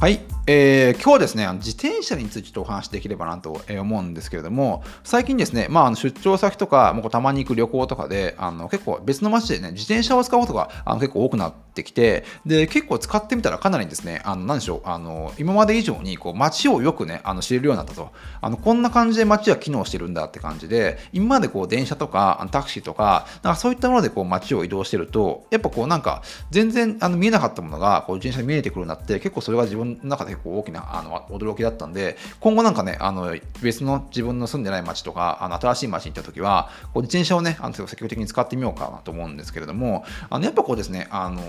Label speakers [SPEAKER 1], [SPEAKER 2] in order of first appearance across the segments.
[SPEAKER 1] はい、えー、今日はですね、自転車についてちょっとお話できればなと思うんですけれども、最近ですね、まあ、あの出張先とか、もうたまに行く旅行とかで、あの結構別の街でね、自転車を使うことがあの結構多くなってきて、で、結構使ってみたらかなりですね、あの何でしょう、あの今まで以上にこう街をよくね、あの知れるようになったと。あのこんな感じで街は機能してるんだって感じで、今までこう電車とかタクシーとか、なんかそういったものでこう街を移動してると、やっぱこうなんか全然あの見えなかったものがこう自転車に見えてくるようになって、結構それが自分の中で結構大ききなあの驚きだったんで、今後なんかね、あの別の自分の住んでない街とか、あの新しい街に行った時は、こう自転車をね、あの積極的に使ってみようかなと思うんですけれども、あのやっぱこうですね、あの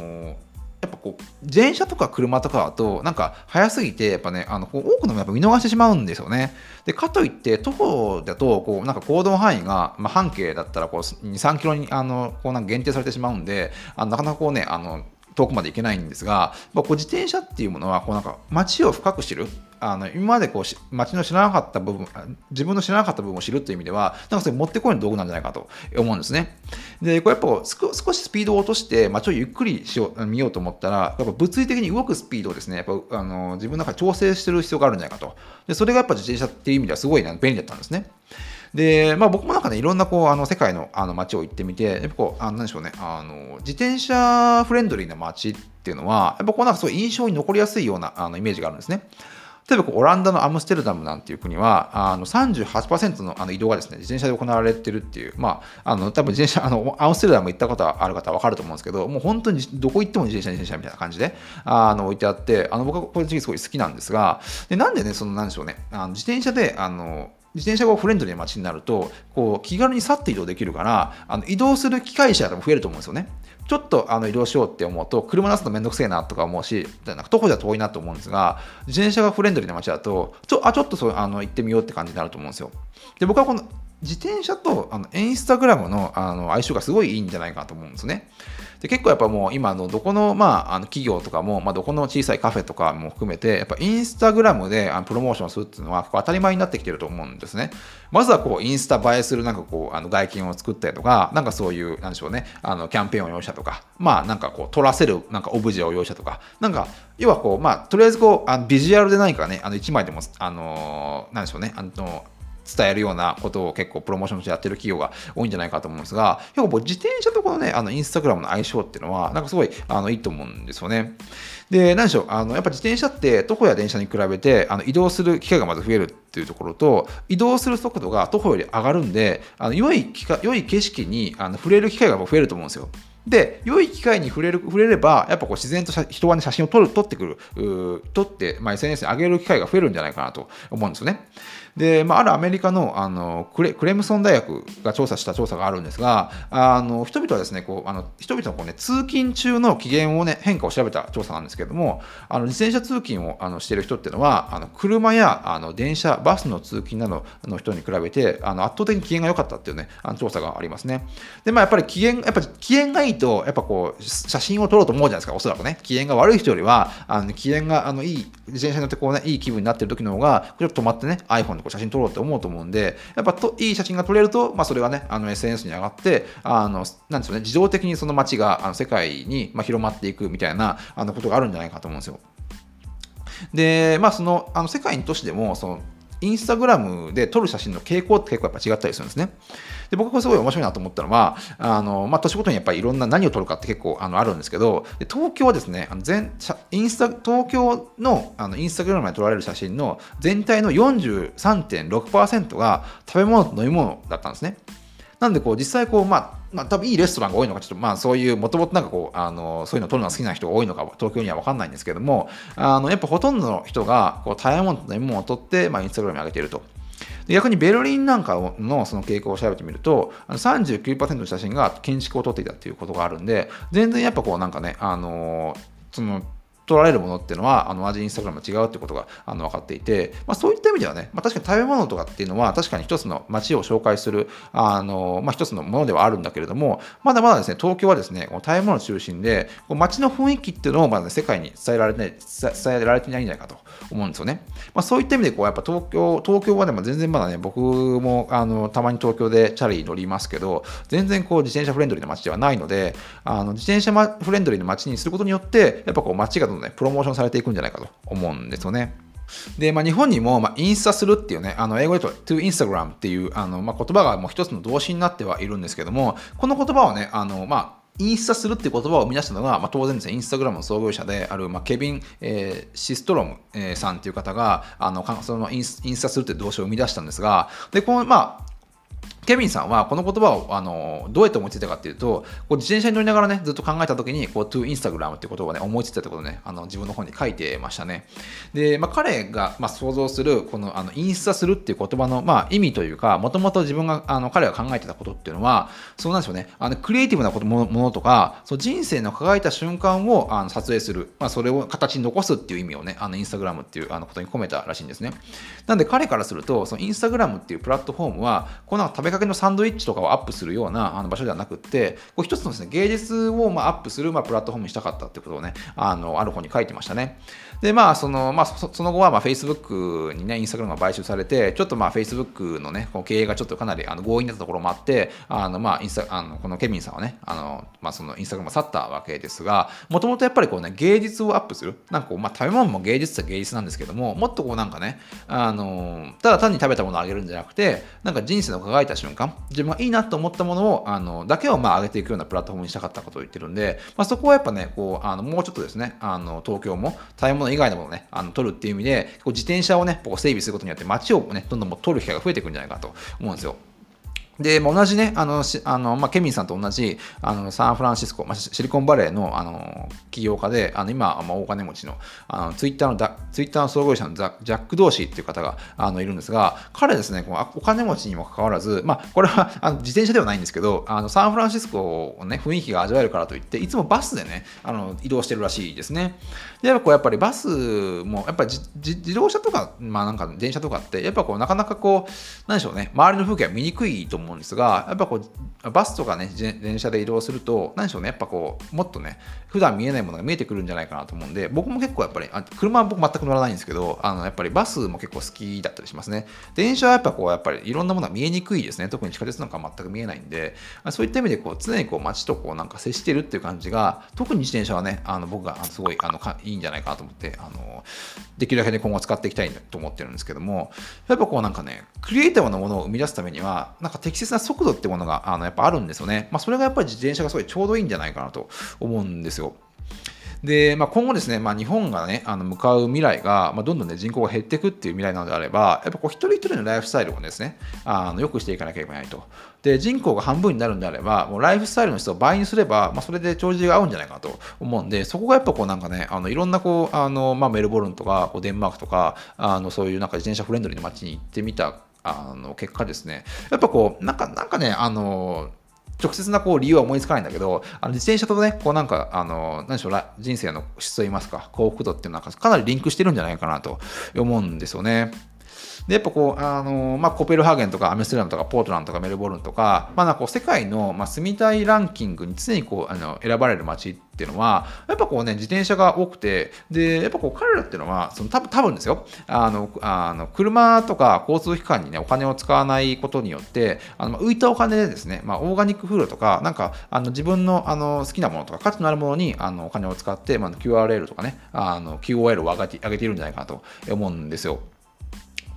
[SPEAKER 1] やっぱこう電車とか車とかだとなんか早すぎてやっぱねあの多くのやっぱ見逃してしまうんですよね。でかといって徒歩だとこうなんか行動範囲が、まあ、半径だったらこう23キロにあのこうなんか限定されてしまうんであなかなかこうねあの遠くまで行けないんですが、まあ、こう自転車っていうものはこうなんか街を深く知る。あの今までこう街の知らなかった部分自分の知らなかった部分を知るという意味ではなんかそれ持ってこいの道具なんじゃないかと思うんですね。でこれやっぱ少しスピードを落として街をゆっくりしよう見ようと思ったらやっぱ物理的に動くスピードをですねやっぱあの自分の中で調整してる必要があるんじゃないかと。でそれがやっぱ自転車っていう意味ではすごい、ね、便利だったんですね。で、まあ、僕もなんかね、いろんなこうあの世界のあの街を行ってみて、やっぱこう、あなんでしょうね、あの自転車フレンドリーな街っていうのは、やっぱこうなんかそう印象に残りやすいようなあのイメージがあるんですね。例えばこうオランダのアムステルダムなんていう国はあの38%のあの移動がですね自転車で行われてるっていう、まあ、あの多分自転車あのアムステルダム行ったことある方は分かると思うんですけどもう本当にどこ行っても自転車自転車みたいな感じであの置いてあってあの僕はこれすごい好きなんですがでなんでねそのなんでしょうねあの自転車であの自転車がフレンドリーな街になるとこう気軽に去って移動できるからあの移動する機会者でも増えると思うんですよね。ちょっとあの移動しようって思うと車出すのめんどくせえなとか思うし徒歩じゃ遠いなと思うんですが自転車がフレンドリーな街だとちょあちょっとそうあの行ってみようって感じになると思うんですよ。で僕はこの自転車とあのインスタグラムのあの相性がすごいいいんじゃないかと思うんですね。で結構やっぱもう今のどこの,、まあ、あの企業とかも、まあ、どこの小さいカフェとかも含めてやっぱインスタグラムであのプロモーションするっていうのは当たり前になってきてると思うんですね。まずはこうインスタ映えするなんかこうあの外見を作ったりとかなんかそういうなんでしょうねあのキャンペーンを用意したとかまあなんかこう撮らせるなんかオブジェを用意したとかなんか要はこうまあとりあえずこうあのビジュアルで何かねあの1枚でもあのなんでしょうねあの伝えるようなことを結構プロモーションとしてやってる企業が多いんじゃないかと思うんですが、結構自転車とこのね、あのインスタグラムの相性っていうのは、なんかすごいあのいいと思うんですよね。で、何でしょう、あのやっぱ自転車って徒歩や電車に比べてあの移動する機会がまず増えるっていうところと、移動する速度が徒歩より上がるんで、あの良い良い景色にあの触れる機会が増えると思うんですよ。で、良い機会に触れる触れれば、やっぱこう自然と人は、ね、写真を撮る撮ってくる、撮って、まあ、SNS に上げる機会が増えるんじゃないかなと思うんですよね。で、まあ、あるアメリカのあのクレクレムソン大学が調査した調査があるんですが、あの人々はですね、こうあの人々のこう、ね、通勤中の機嫌を、ね、変化を調べた調査なんですけれども、あの自転車通勤をあのしている人っていうのは、あの車やあの電車、バスの通勤などの人に比べて、あの圧倒的に機嫌が良かったっていうね、あの調査がありますね。で、まあ、やっぱり機嫌、やっぱ機嫌がいいと、やっぱこう、写真を撮ろうと思うじゃないですか、おそらくね。機嫌が悪い人よりは、あの機嫌があのいい、自転車に乗ってこうね、いい気分になってる時の方が、ちょっと止まってね、iPhone でこう写真撮ろうって思うと思うんで、やっぱといい写真が撮れると、まあ、それがね、あの SNS に上がって、あの、なんですよね、自動的にその街があの世界に、まあ、広まっていくみたいなあのことがあるんじゃないかと思うんですよ。で、まあ、その、あの世界に都市でも、その、インスタグラムで撮る写真の傾向って結構やっぱ違ったりするんですね。で僕がすごい面白いなと思ったのは、あのまあ、年ごとにやっぱりいろんな何を撮るかって結構あのあるんですけど、東京はですね、あの全インスタ東京のあのインスタグラムで撮られる写真の全体の43.6%が食べ物と飲み物だったんですね。なんでこう実際こう、まあ、まあ、多分いいレストランが多いのか、ちょっとまあそういう、もともとなんかこう、あの、そういうのを撮るのが好きな人が多いのか、東京には分かんないんですけども、あの、やっぱほとんどの人が、こう、食べ物と飲み物を撮って、まあ、インスタグラムに上げていると。逆にベルリンなんかのその傾向を調べてみると、39%の写真が建築を撮っていたということがあるんで、全然やっぱこうなんかね、あのその取られるものっていうのは、あの同じインスタグラム違うってことがあの分かっていて、まあ、そういった意味ではね、まあ、確かに食べ物とかっていうのは、確かに一つの街を紹介する、あのまあ、一つのものではあるんだけれども、まだまだですね、東京はですね、この食べ物中心で、こう街の雰囲気っていうのをまだ、ね、世界に伝えられてない、伝えられてないんじゃないかと思うんですよね。まあ、そういった意味で、こうやっぱ東京、東京はでも全然まだね、僕もあのたまに東京でチャリ乗りますけど、全然こう自転車フレンドリーな街ではないので、あの自転車フレンドリーな街にすることによって、やっぱこう街がどんどんどね、プロモーションされていくんじゃないかと思うんですよね。で、まあ、日本にも、まあ、インスタするっていうね、あの英語で言うと to Instagram っていうあの、まあ、言葉がもう一つの動詞になってはいるんですけども、この言葉をね、あのまあインスタするっていう言葉を生み出したのが、まあ、当然ですね、インスタグラムの創業者である、まあ、ケビン、えー、シストロム、えー、さんっていう方が、あのそのインスタするっていう動詞を生み出したんですが、で、この、まあ、ケビンさんはこの言葉をあのどうやって思いついたかっていうと、こう自転車に乗りながらね、ずっと考えたときに、こう、to Instagram って言葉をね、思いついたってことをね、あの自分の本に書いてましたね。で、まあ、彼が、まあ、想像する、このあのインスタするっていう言葉の、まあ、意味というか、もともと自分が、あの彼が考えてたことっていうのは、そうなんでしょうね、あのクリエイティブなことものとか、そう人生の輝いた瞬間をあの撮影する、まあ、それを形に残すっていう意味をね、あのインスタグラムっていうあのことに込めたらしいんですね。なんで彼からすると、そのインスタグラムっていうプラットフォームは、この食べかけのサンドイッチとかをアップするようなあの場所ではなくってこう一つのです、ね、芸術をまあアップするまあプラットフォームにしたかったってことをねあのある本に書いてましたね。でまあその,、まあ、その後はまあ Facebook にねインスタグラムが買収されてちょっとまあ Facebook のねこう経営がちょっとかなりあの強引だったところもあってあのまあインスタあのこのケビンさんはねあの、まあ、そのインスタグラムを去ったわけですがもともとやっぱりこうね芸術をアップするなんかこう、まあ、食べ物も芸術っ芸術なんですけどももっとこうなんかねあのただ単に食べたものをあげるんじゃなくてなんか人生の輝いた瞬間自分がいいなと思ったものをあのだけをまあ上げていくようなプラットフォームにしたかったことを言ってるんで、まあ、そこはやっぱねこうあのもうちょっとですねあの東京も食べ物以外のものをねあの取るっていう意味でこう自転車をねこう整備することによって街をねどんどんも取る機会が増えていくんじゃないかと思うんですよ。で、まあ、同じね、あの、あのまあ、ケミンさんと同じ、あの、サンフランシスコ、まあ、シリコンバレーの、あの、起業家で、あの、今、まあ、大金持ちの、あの、ツイッターのだ、ツイッターの創業者のザジャック・ドーシーっていう方が、あの、いるんですが、彼ですね、このお金持ちにもかかわらず、まあ、これは、あの自転車ではないんですけど、あの、サンフランシスコをね、雰囲気が味わえるからといって、いつもバスでね、あの、移動してるらしいですね。で、やっぱこう、やっぱりバスも、やっぱり自動車とか、まあ、なんか電車とかって、やっぱこう、なかなかこう、なんでしょうね、周りの風景は見にくいと思う思うんですが、やっぱこうバスとかね電車で移動すると何でしょうねやっぱこうもっとね普段見えないものが見えてくるんじゃないかなと思うんで僕も結構やっぱりあ車は僕全く乗らないんですけどあのやっぱりバスも結構好きだったりしますね。電車はやっぱこうやっぱりいろんなものが見えにくいですね。特に地下鉄なんか全く見えないんでそういった意味でこう常にこう街とこうなんか接してるっていう感じが特に自転車はねあの僕がすごいあのいいんじゃないかなと思ってあのできるだけで今後使っていきたいと思ってるんですけどもやっぱこうなんかねクリエイティブなものを生み出すためにはなんか適切な速度ってものがあのやっぱあるんですよね。まあ、それがやっぱり自転車がすごいちょうどいいんじゃないかなと思うんですよ。で、まあ、今後ですね、まあ、日本がね、あの向かう未来が、まあ、どんどんね、人口が減っていくっていう未来なのであれば、やっぱこう、一人一人のライフスタイルをですね、あの良くしていかなければいけないと。で、人口が半分になるんであれば、もうライフスタイルの質を倍にすれば、まあ、それで帳尻が合うんじゃないかなと思うんで、そこがやっぱこうなんかね、あのいろんなこう、あのまあ、メルボルンとかこうデンマークとか、あのそういうなんか自転車フレンドリーな街に行ってみたあの結果ですね、やっぱこう、なんか、なんかね、あの、直接なこう理由は思いつかないんだけど、あの自転車とね、こうなんか、あの、何でしょう、人生の質といいますか、幸福度っていうのはかなりリンクしてるんじゃないかなと思うんですよね。で、やっぱこう、あのまあ、コペルハーゲンとかアメステルダムとかポートランとかメルボルンとか、まあ、なんかこう世界の、まあ、住みたいランキングに常にこうあの選ばれる街っていうのは、やっぱこうね、自転車が多くて、で、やっぱこう彼らっていうのは、その多分多分ですよ、あの、あの車とか交通機関にね、お金を使わないことによって、あの浮いたお金でですね、まあ、オーガニックフードとか、なんか、あの自分のあの好きなものとか、価値のあるものにあのお金を使って、まあ、QRL とかね、あの QOL を上げているんじゃないかなと思うんですよ。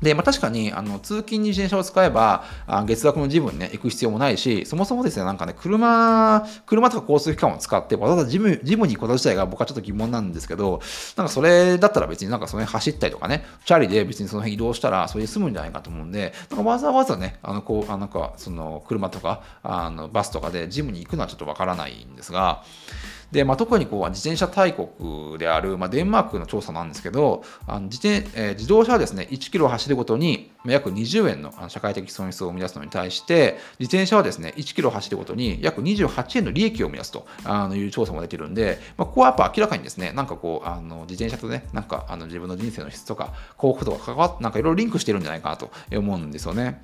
[SPEAKER 1] で、まあ、確かにあの通勤に自転車を使えばあ月額のジムに、ね、行く必要もないし、そもそもですね、なんかね、車、車とか交通機関を使ってわざわざジムジムに行くこと自体が僕はちょっと疑問なんですけど、なんかそれだったら別になんかその辺走ったりとかね、チャリで別にその辺移動したらそれで済むんじゃないかと思うんで、なんかわざわざね、あのこうあなんかその車とかあのバスとかでジムに行くのはちょっとわからないんですが、で、まあ、特にこう自転車大国である、まあ、デンマークの調査なんですけど、あの自転えー、自動車はですね、1キロ走るごとに約20円の社会的損失を生み出すのに対して、自転車はですね、1キロ走るごとに約28円の利益を生み出すとあのいう調査も出てるんで、まあ、ここはやっぱ明らかにですね、なんかこう、あの自転車とね、なんかあの自分の人生の質とか幸福度が関わって、なんかいろいろリンクしてるんじゃないかなと思うんですよね。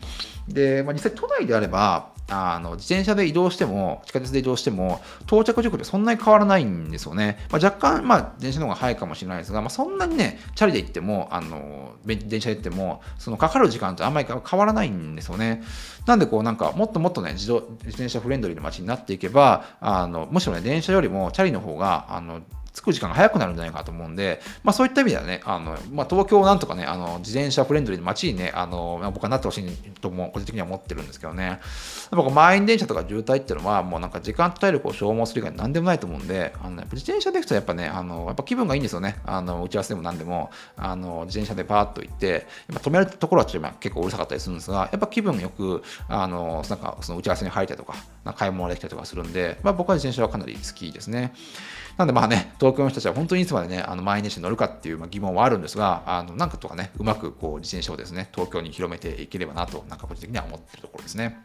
[SPEAKER 1] で、まあ、実際都内であれば、あの自転車で移動しても、地下鉄で移動しても、到着時刻でそんなに変わらないんですよね。まあ、若干、まあ、電車の方が早いかもしれないですが、まあ、そんなにね、チャリで行っても、あの電車で行っても、そのかかる時間とあんまり変わらないんですよね。なんで、こう、なんか、もっともっとね、自動自転車フレンドリーな街になっていけば、あのむしろね、電車よりもチャリの方が、あの着く時間が早くなるんじゃないかと思うんで、まあ、そういった意味ではね、あのまあ、東京をなんとかね、あの自転車フレンドリーな街にね、あの僕はなってほしいとも個人的には思ってるんですけどね、やっぱ満員電車とか渋滞っていうのは、もうなんか時間と体力を消耗する以外に何でもないと思うんで、あの自転車で行くとやっぱね、あのやっぱ気分がいいんですよね、あの打ち合わせでも何でも、あの自転車でパーッと行って、やっぱ止めるところはちょっと結構うるさかったりするんですが、やっぱ気分よく、あのなんかその打ち合わせに入ったりとか、買い物できたりとかするんで、まあ、僕は自転車はかなり好きですね。なんでまあね、東京の人たちは本当にいつまでね、あの毎日乗るかっていう疑問はあるんですが、あのなんかとかね、うまくこう自転車をですね、東京に広めていければなと、なんか個人的には思ってるところですね。